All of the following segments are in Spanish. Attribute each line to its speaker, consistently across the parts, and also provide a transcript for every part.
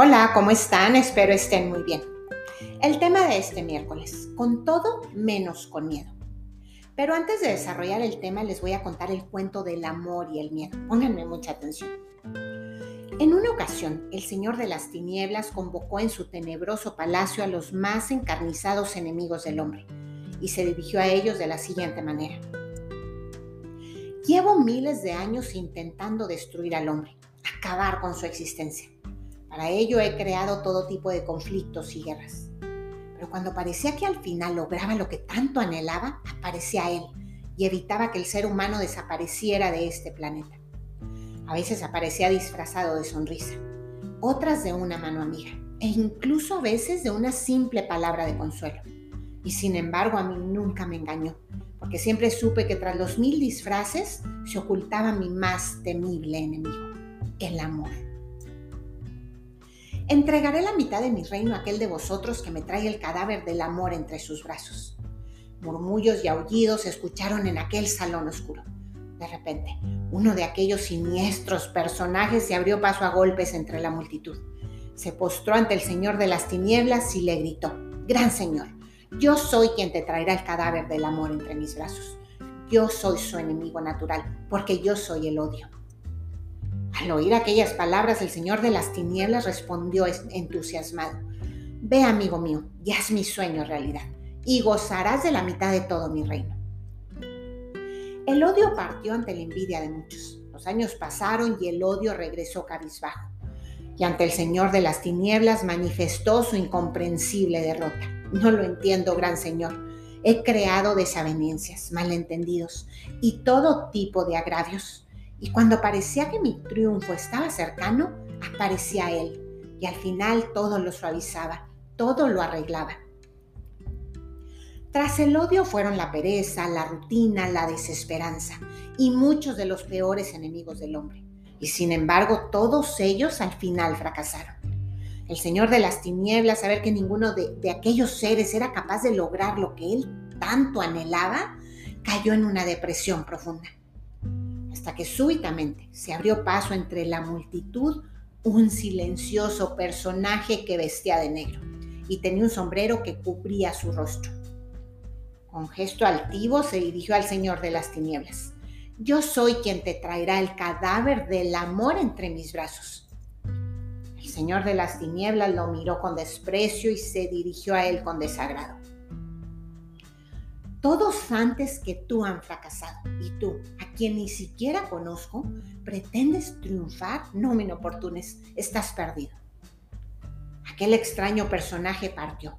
Speaker 1: Hola, ¿cómo están? Espero estén muy bien. El tema de este miércoles, con todo menos con miedo. Pero antes de desarrollar el tema les voy a contar el cuento del amor y el miedo. Pónganme mucha atención. En una ocasión, el Señor de las Tinieblas convocó en su tenebroso palacio a los más encarnizados enemigos del hombre y se dirigió a ellos de la siguiente manera. Llevo miles de años intentando destruir al hombre, acabar con su existencia. Para ello he creado todo tipo de conflictos y guerras. Pero cuando parecía que al final lograba lo que tanto anhelaba, aparecía él y evitaba que el ser humano desapareciera de este planeta. A veces aparecía disfrazado de sonrisa, otras de una mano amiga e incluso a veces de una simple palabra de consuelo. Y sin embargo a mí nunca me engañó, porque siempre supe que tras los mil disfraces se ocultaba mi más temible enemigo, el amor. Entregaré la mitad de mi reino a aquel de vosotros que me trae el cadáver del amor entre sus brazos. Murmullos y aullidos se escucharon en aquel salón oscuro. De repente, uno de aquellos siniestros personajes se abrió paso a golpes entre la multitud. Se postró ante el Señor de las tinieblas y le gritó, Gran Señor, yo soy quien te traerá el cadáver del amor entre mis brazos. Yo soy su enemigo natural, porque yo soy el odio. Al oír aquellas palabras, el Señor de las tinieblas respondió entusiasmado. Ve, amigo mío, ya es mi sueño realidad, y gozarás de la mitad de todo mi reino. El odio partió ante la envidia de muchos. Los años pasaron y el odio regresó cabizbajo. Y ante el Señor de las tinieblas manifestó su incomprensible derrota. No lo entiendo, gran Señor. He creado desavenencias, malentendidos y todo tipo de agravios y cuando parecía que mi triunfo estaba cercano, aparecía Él. Y al final todo lo suavizaba, todo lo arreglaba. Tras el odio fueron la pereza, la rutina, la desesperanza y muchos de los peores enemigos del hombre. Y sin embargo, todos ellos al final fracasaron. El Señor de las tinieblas, saber que ninguno de, de, aquellos seres era capaz de lograr lo que él tanto anhelaba, cayó en una depresión profunda hasta que súbitamente se abrió paso entre la multitud un silencioso personaje que vestía de negro y tenía un sombrero que cubría su rostro. Con gesto altivo se dirigió al Señor de las Tinieblas. Yo soy quien te traerá el cadáver del amor entre mis brazos. El Señor de las Tinieblas lo miró con desprecio y se dirigió a él con desagrado. Todos antes que tú han fracasado y tú, quien ni siquiera conozco, pretendes triunfar, no me inoportunes, estás perdido. Aquel extraño personaje partió.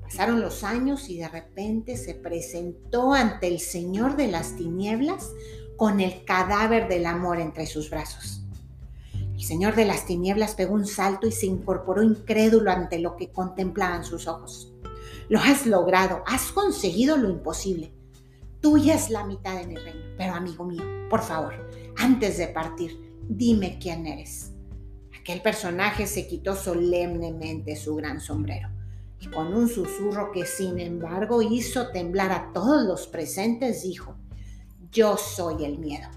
Speaker 1: Pasaron los años y de repente se presentó ante el Señor de las tinieblas con el cadáver del amor entre sus brazos. El Señor de las tinieblas pegó un salto y se incorporó incrédulo ante lo que contemplaban sus ojos. Lo has logrado, has conseguido lo imposible. Tuya es la mitad de mi reino. Pero amigo mío, por favor, antes de partir, dime quién eres. Aquel personaje se quitó solemnemente su gran sombrero y con un susurro que sin embargo hizo temblar a todos los presentes dijo, yo soy el miedo.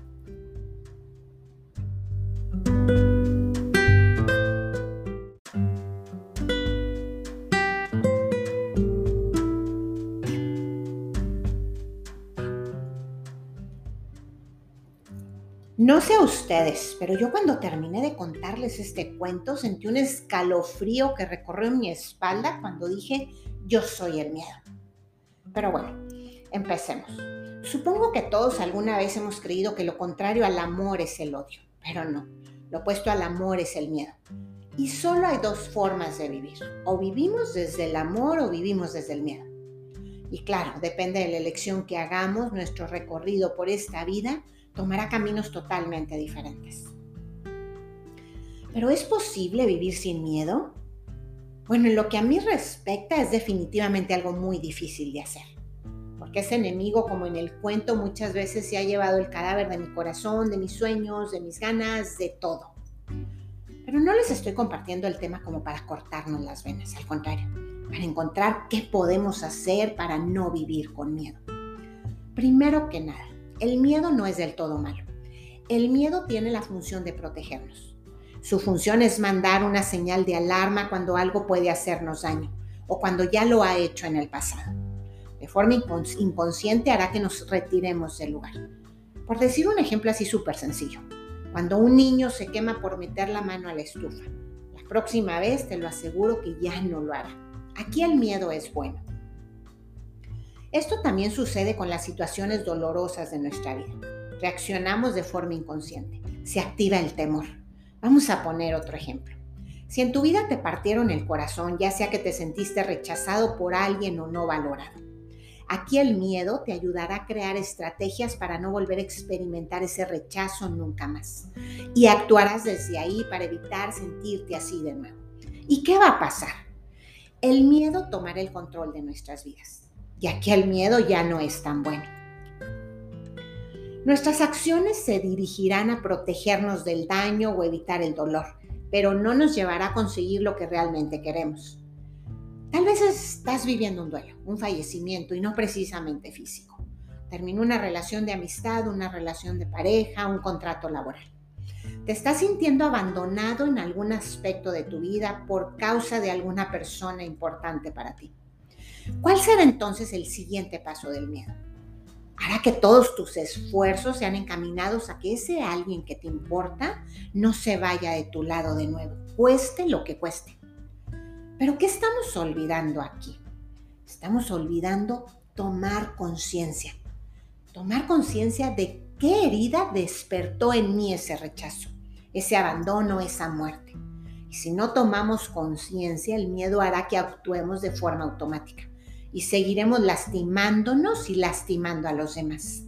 Speaker 1: No sé a ustedes, pero yo cuando terminé de contarles este cuento sentí un escalofrío que recorrió mi espalda cuando dije yo soy el miedo. Pero bueno, empecemos. Supongo que todos alguna vez hemos creído que lo contrario al amor es el odio, pero no. Lo opuesto al amor es el miedo. Y solo hay dos formas de vivir. O vivimos desde el amor o vivimos desde el miedo. Y claro, depende de la elección que hagamos, nuestro recorrido por esta vida tomará caminos totalmente diferentes. ¿Pero es posible vivir sin miedo? Bueno, en lo que a mí respecta es definitivamente algo muy difícil de hacer, porque ese enemigo, como en el cuento, muchas veces se ha llevado el cadáver de mi corazón, de mis sueños, de mis ganas, de todo. Pero no les estoy compartiendo el tema como para cortarnos las venas, al contrario, para encontrar qué podemos hacer para no vivir con miedo. Primero que nada, el miedo no es del todo malo. El miedo tiene la función de protegernos. Su función es mandar una señal de alarma cuando algo puede hacernos daño o cuando ya lo ha hecho en el pasado. De forma inconsciente hará que nos retiremos del lugar. Por decir un ejemplo así súper sencillo, cuando un niño se quema por meter la mano a la estufa, la próxima vez te lo aseguro que ya no lo hará. Aquí el miedo es bueno. Esto también sucede con las situaciones dolorosas de nuestra vida. Reaccionamos de forma inconsciente. Se activa el temor. Vamos a poner otro ejemplo. Si en tu vida te partieron el corazón, ya sea que te sentiste rechazado por alguien o no valorado, aquí el miedo te ayudará a crear estrategias para no volver a experimentar ese rechazo nunca más. Y actuarás desde ahí para evitar sentirte así de nuevo. ¿Y qué va a pasar? El miedo tomará el control de nuestras vidas. Y aquí el miedo ya no es tan bueno. Nuestras acciones se dirigirán a protegernos del daño o evitar el dolor pero no nos llevará a conseguir lo que realmente queremos. Tal vez estás viviendo un duelo, un fallecimiento y no precisamente físico. Terminó una relación de amistad, una relación de pareja, un contrato laboral. Te estás sintiendo abandonado en algún aspecto de tu vida por causa de alguna persona importante para ti. ¿Cuál será entonces el siguiente paso del miedo? hará que todos tus esfuerzos sean encaminados a que ese alguien que te importa no se vaya de tu lado de nuevo, cueste lo que cueste. Pero ¿qué estamos olvidando aquí? Estamos olvidando tomar conciencia. Tomar conciencia de qué herida despertó en mí ese rechazo, ese abandono, esa muerte. Y si no tomamos conciencia, el miedo hará que actuemos de forma automática y seguiremos lastimándonos y lastimando a los demás.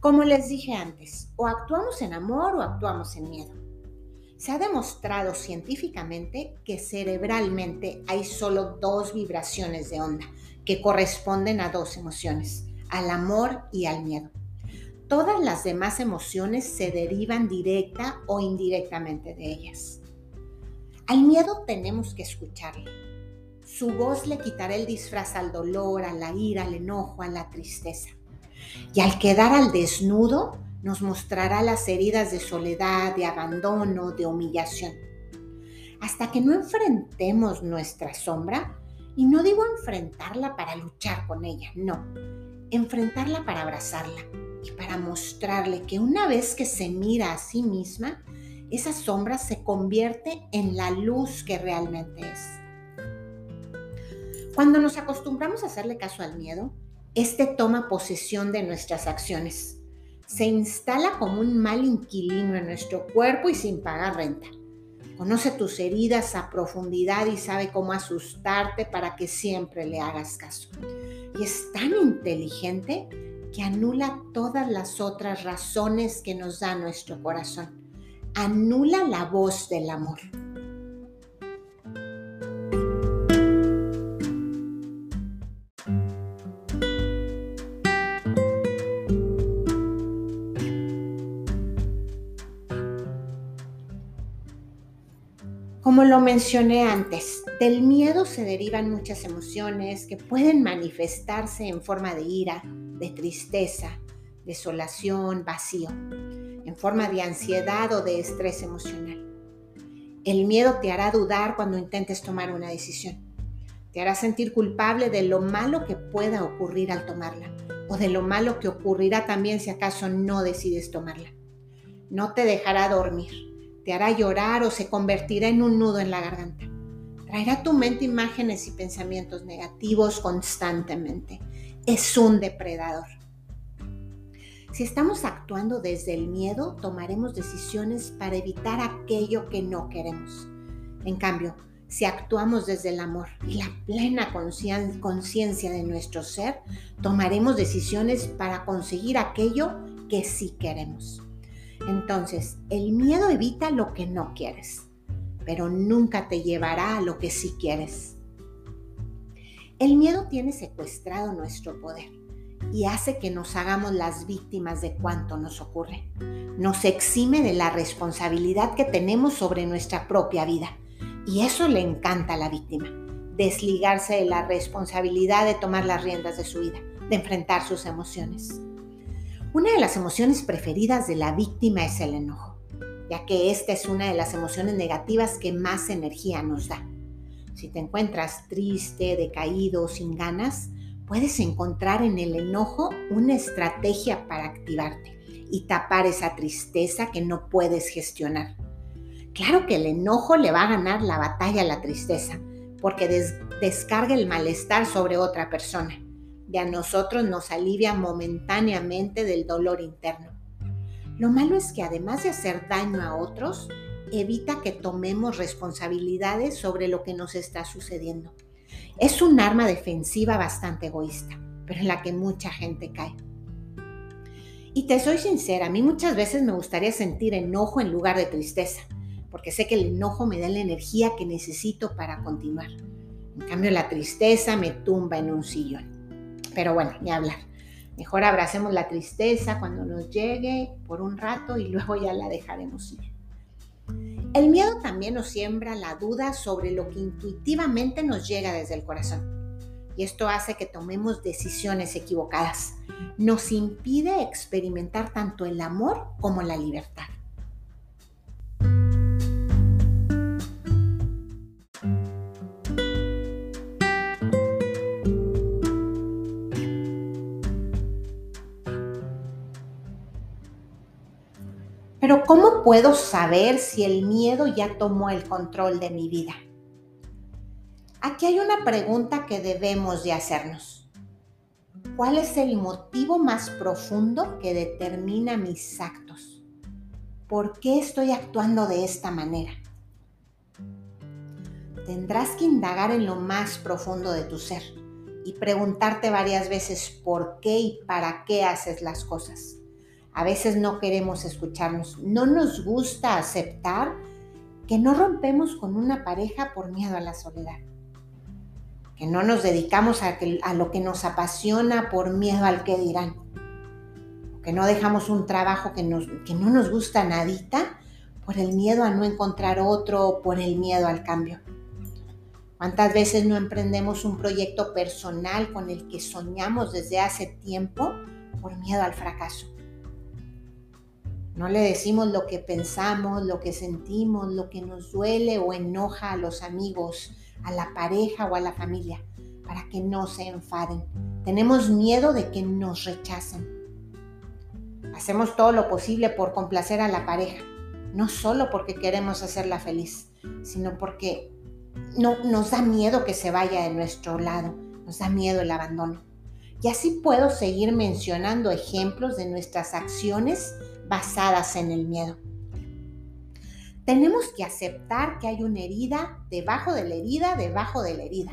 Speaker 1: Como les dije antes, o actuamos en amor o actuamos en miedo. Se ha demostrado científicamente que cerebralmente hay solo dos vibraciones de onda que corresponden a dos emociones, al amor y al miedo. Todas las demás emociones se derivan directa o indirectamente de ellas. Al miedo tenemos que escucharle, su voz le quitará el disfraz al dolor, a la ira, al enojo, a la tristeza. Y al quedar al desnudo, nos mostrará las heridas de soledad, de abandono, de humillación. Hasta que no enfrentemos nuestra sombra, y no digo enfrentarla para luchar con ella, no, enfrentarla para abrazarla y para mostrarle que una vez que se mira a sí misma, esa sombra se convierte en la luz que realmente es. Cuando nos acostumbramos a hacerle caso al miedo, este toma posesión de nuestras acciones. Se instala como un mal inquilino en nuestro cuerpo y sin pagar renta. Conoce tus heridas a profundidad y sabe cómo asustarte para que siempre le hagas caso. Y es tan inteligente que anula todas las otras razones que nos da nuestro corazón. Anula la voz del amor. Como lo mencioné antes, del miedo se derivan muchas emociones que pueden manifestarse en forma de ira, de tristeza, desolación, vacío, en forma de ansiedad o de estrés emocional. El miedo te hará dudar cuando intentes tomar una decisión. Te hará sentir culpable de lo malo que pueda ocurrir al tomarla o de lo malo que ocurrirá también si acaso no decides tomarla. No te dejará dormir te hará llorar o se convertirá en un nudo en la garganta. Traerá a tu mente imágenes y pensamientos negativos constantemente. Es un depredador. Si estamos actuando desde el miedo, tomaremos decisiones para evitar aquello que no queremos. En cambio, si actuamos desde el amor y la plena conciencia de nuestro ser, tomaremos decisiones para conseguir aquello que sí queremos. Entonces, el miedo evita lo que no quieres, pero nunca te llevará a lo que sí quieres. El miedo tiene secuestrado nuestro poder y hace que nos hagamos las víctimas de cuanto nos ocurre. Nos exime de la responsabilidad que tenemos sobre nuestra propia vida. Y eso le encanta a la víctima, desligarse de la responsabilidad de tomar las riendas de su vida, de enfrentar sus emociones. Una de las emociones preferidas de la víctima es el enojo. ya que esta es una de las emociones negativas que más energía nos da. Si te encuentras triste, decaído, sin ganas, puedes encontrar en el enojo una estrategia para activarte y tapar esa tristeza que no puedes gestionar. Claro que el enojo le va a ganar la batalla a la tristeza, porque descarga el malestar sobre otra persona y a nosotros nos alivia momentáneamente del dolor interno. Lo malo es que además de hacer daño a otros, evita que tomemos responsabilidades sobre lo que nos está sucediendo. Es un arma defensiva bastante egoísta, pero en la que mucha gente cae. Y te soy sincera, a mí muchas veces me gustaría sentir enojo en lugar de tristeza, porque sé que el enojo me da la energía que necesito para continuar. En cambio, la tristeza me tumba en un sillón. Pero bueno, ni hablar. Mejor abracemos la tristeza cuando nos llegue por un rato y luego ya la dejaremos ir. El miedo también nos siembra la duda sobre lo que intuitivamente nos llega desde el corazón. Y esto hace que tomemos decisiones equivocadas. Nos impide experimentar tanto el amor como la libertad. Pero ¿cómo puedo saber si el miedo ya tomó el control de mi vida? Aquí hay una pregunta que debemos de hacernos. ¿Cuál es el motivo más profundo que determina mis actos? ¿Por qué estoy actuando de esta manera? Tendrás que indagar en lo más profundo de tu ser y preguntarte varias veces por qué y para qué haces las cosas. A veces no queremos escucharnos. No nos gusta aceptar que no rompemos con una pareja por miedo a la soledad. Que no nos dedicamos a, lo que nos apasiona por miedo al que dirán. Que no dejamos un trabajo que, que no nos gusta nadita por el miedo a no encontrar otro por el miedo al cambio. ¿Cuántas veces no emprendemos un proyecto personal con el que soñamos desde hace tiempo por miedo al fracaso? No le decimos lo que pensamos, lo que sentimos, lo que nos duele o enoja a los amigos, a la pareja o a la familia, para que no se enfaden. Tenemos miedo de que nos rechacen. Hacemos todo lo posible por complacer a la pareja, no solo porque queremos hacerla feliz, sino porque no, nos da miedo que se vaya de nuestro lado, nos da miedo el abandono. Y así puedo seguir mencionando ejemplos de nuestras acciones basadas en el miedo. Tenemos que aceptar que hay una herida debajo de la herida, debajo de la herida.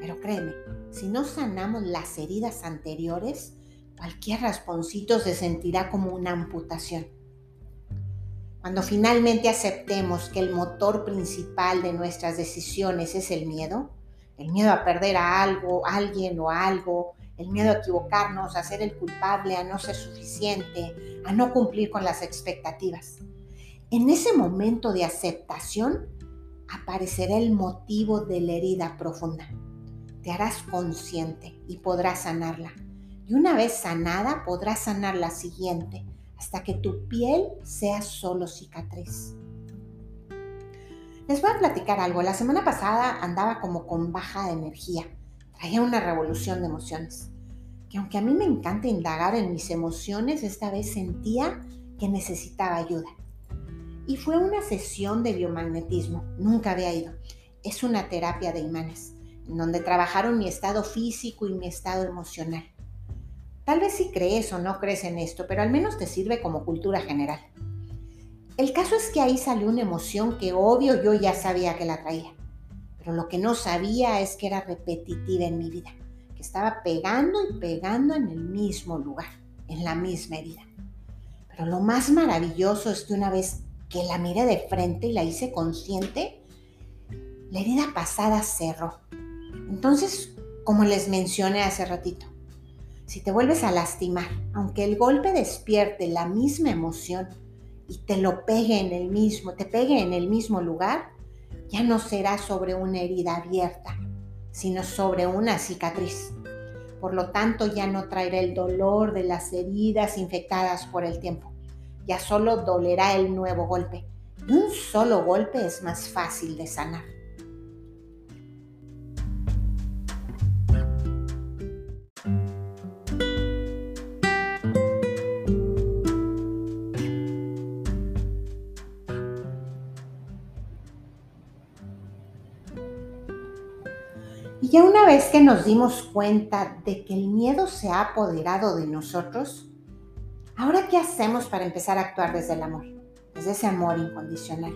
Speaker 1: Pero créeme, si no sanamos las heridas anteriores, cualquier rasponcito se sentirá como una amputación. Cuando finalmente aceptemos que el motor principal de nuestras decisiones es el miedo, el miedo a perder a algo, a alguien o algo, el miedo a equivocarnos, a ser el culpable, a no ser suficiente, a no cumplir con las expectativas. En ese momento de aceptación aparecerá el motivo de la herida profunda. Te harás consciente y podrás sanarla. Y una vez sanada podrás sanar la siguiente hasta que tu piel sea solo cicatriz. Les voy a platicar algo. La semana pasada andaba como con baja de energía hay una revolución de emociones. Que aunque a mí me encanta indagar en mis emociones, esta vez sentía que necesitaba ayuda. Y fue una sesión de biomagnetismo, nunca había ido. Es una terapia de imanes, en donde trabajaron mi estado físico y mi estado emocional. Tal vez si crees o no crees en esto, pero al menos te sirve como cultura general. El caso es que ahí salió una emoción que obvio yo ya sabía que la traía. Pero lo que no sabía es que era repetitiva en mi vida, estaba pegando y pegando en el mismo lugar, en la misma herida. Pero lo más maravilloso es que una vez que la miré de frente y la hice consciente, la herida pasada cerró. Entonces, como les mencioné hace ratito, si te vuelves a lastimar, aunque el golpe despierte la misma emoción y te lo pegue en el mismo, te pegue en el mismo lugar, ya no será sobre una herida abierta, sino sobre una cicatriz. Por lo tanto, ya no traerá el dolor de las heridas infectadas por el tiempo, ya solo dolerá el nuevo golpe. Un solo golpe es más fácil de sanar. Ya una vez que nos dimos cuenta de que el miedo se ha apoderado de nosotros, ahora ¿qué hacemos para empezar a actuar desde el amor? Desde ese amor incondicional.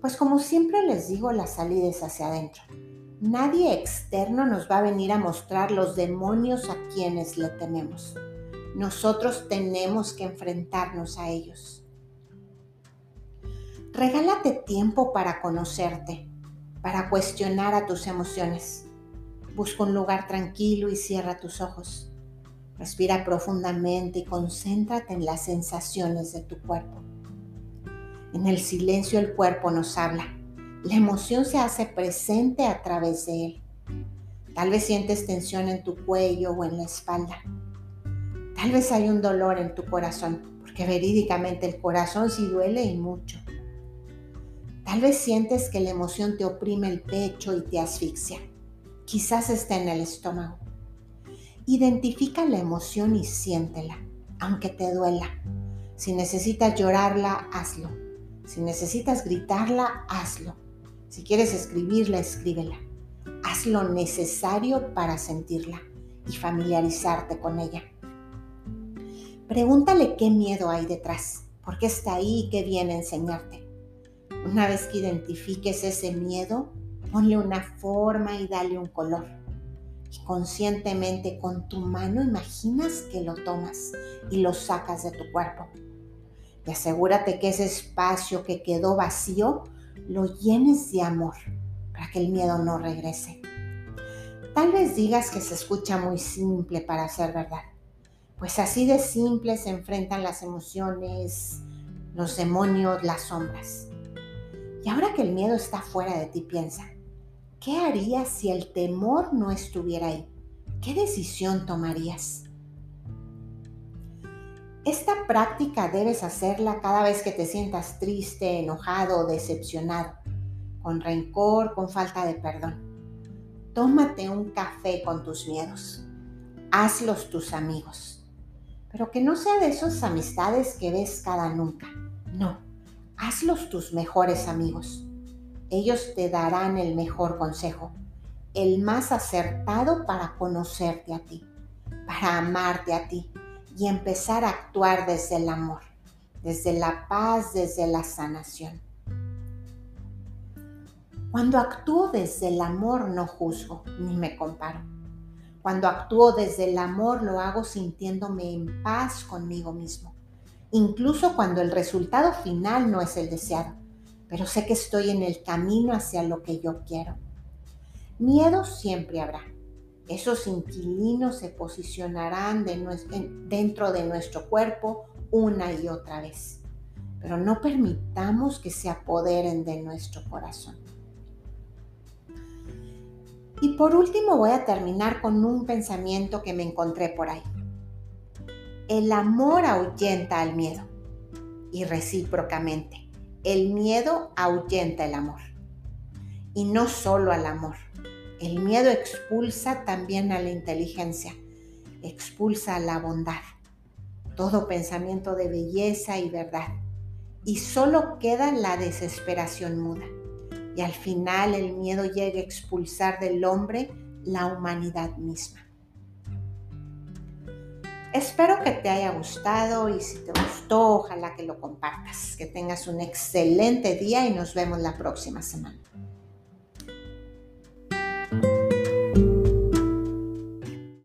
Speaker 1: Pues como siempre les digo, la salida es hacia adentro. Nadie externo nos va a venir a mostrar los demonios a quienes le tememos. Nosotros tenemos que enfrentarnos a ellos. Regálate tiempo para conocerte para cuestionar a tus emociones. Busca un lugar tranquilo y cierra tus ojos. Respira profundamente y concéntrate en las sensaciones de tu cuerpo. En el silencio el cuerpo nos habla. La emoción se hace presente a través de él. Tal vez sientes tensión en tu cuello o en la espalda. Tal vez hay un dolor en tu corazón, porque verídicamente el corazón sí duele y mucho. Tal vez sientes que la emoción te oprime el pecho y te asfixia. Quizás esté en el estómago. Identifica la emoción y siéntela, aunque te duela. Si necesitas llorarla, hazlo. Si necesitas gritarla, hazlo. Si quieres escribirla, escríbela. Haz lo necesario para sentirla y familiarizarte con ella. Pregúntale qué miedo hay detrás, por qué está ahí y qué viene a enseñarte. Una vez que identifiques ese miedo, ponle una forma y dale un color. Y conscientemente con tu mano imaginas que lo tomas y lo sacas de tu cuerpo. Y asegúrate que ese espacio que quedó vacío lo llenes de amor para que el miedo no regrese. Tal vez digas que se escucha muy simple para ser verdad. Pues así de simple se enfrentan las emociones, los demonios, las sombras. Y ahora que el miedo está fuera de ti, piensa, ¿qué harías si el temor no estuviera ahí? ¿Qué decisión tomarías? Esta práctica debes hacerla cada vez que te sientas triste, enojado o decepcionado, con rencor, con falta de perdón. Tómate un café con tus miedos. Hazlos tus amigos. Pero que no sea de esas amistades que ves cada nunca. No hazlos tus mejores amigos. Ellos te darán el mejor consejo, el más acertado para conocerte a ti, para amarte a ti y empezar a actuar desde el amor, desde la paz, desde la sanación. Cuando actúo desde el amor no juzgo ni me comparo. Cuando actúo desde el amor lo hago sintiéndome en paz conmigo mismo incluso cuando el resultado final no es el deseado, pero sé que estoy en el camino hacia lo que yo quiero. Miedo siempre habrá. Esos inquilinos se posicionarán dentro de nuestro cuerpo una y otra vez, pero no permitamos que se apoderen de nuestro corazón. Y por último voy a terminar con un pensamiento que me encontré por ahí. El amor ahuyenta al miedo y recíprocamente. El miedo ahuyenta el amor. Y no solo al amor. El miedo expulsa también a la inteligencia, expulsa a la bondad, todo pensamiento de belleza y verdad. Y solo queda la desesperación muda. Y al final el miedo llega a expulsar del hombre la humanidad misma. Espero que te haya gustado y si te gustó, ojalá que lo compartas. Que tengas un excelente día y nos vemos la próxima semana.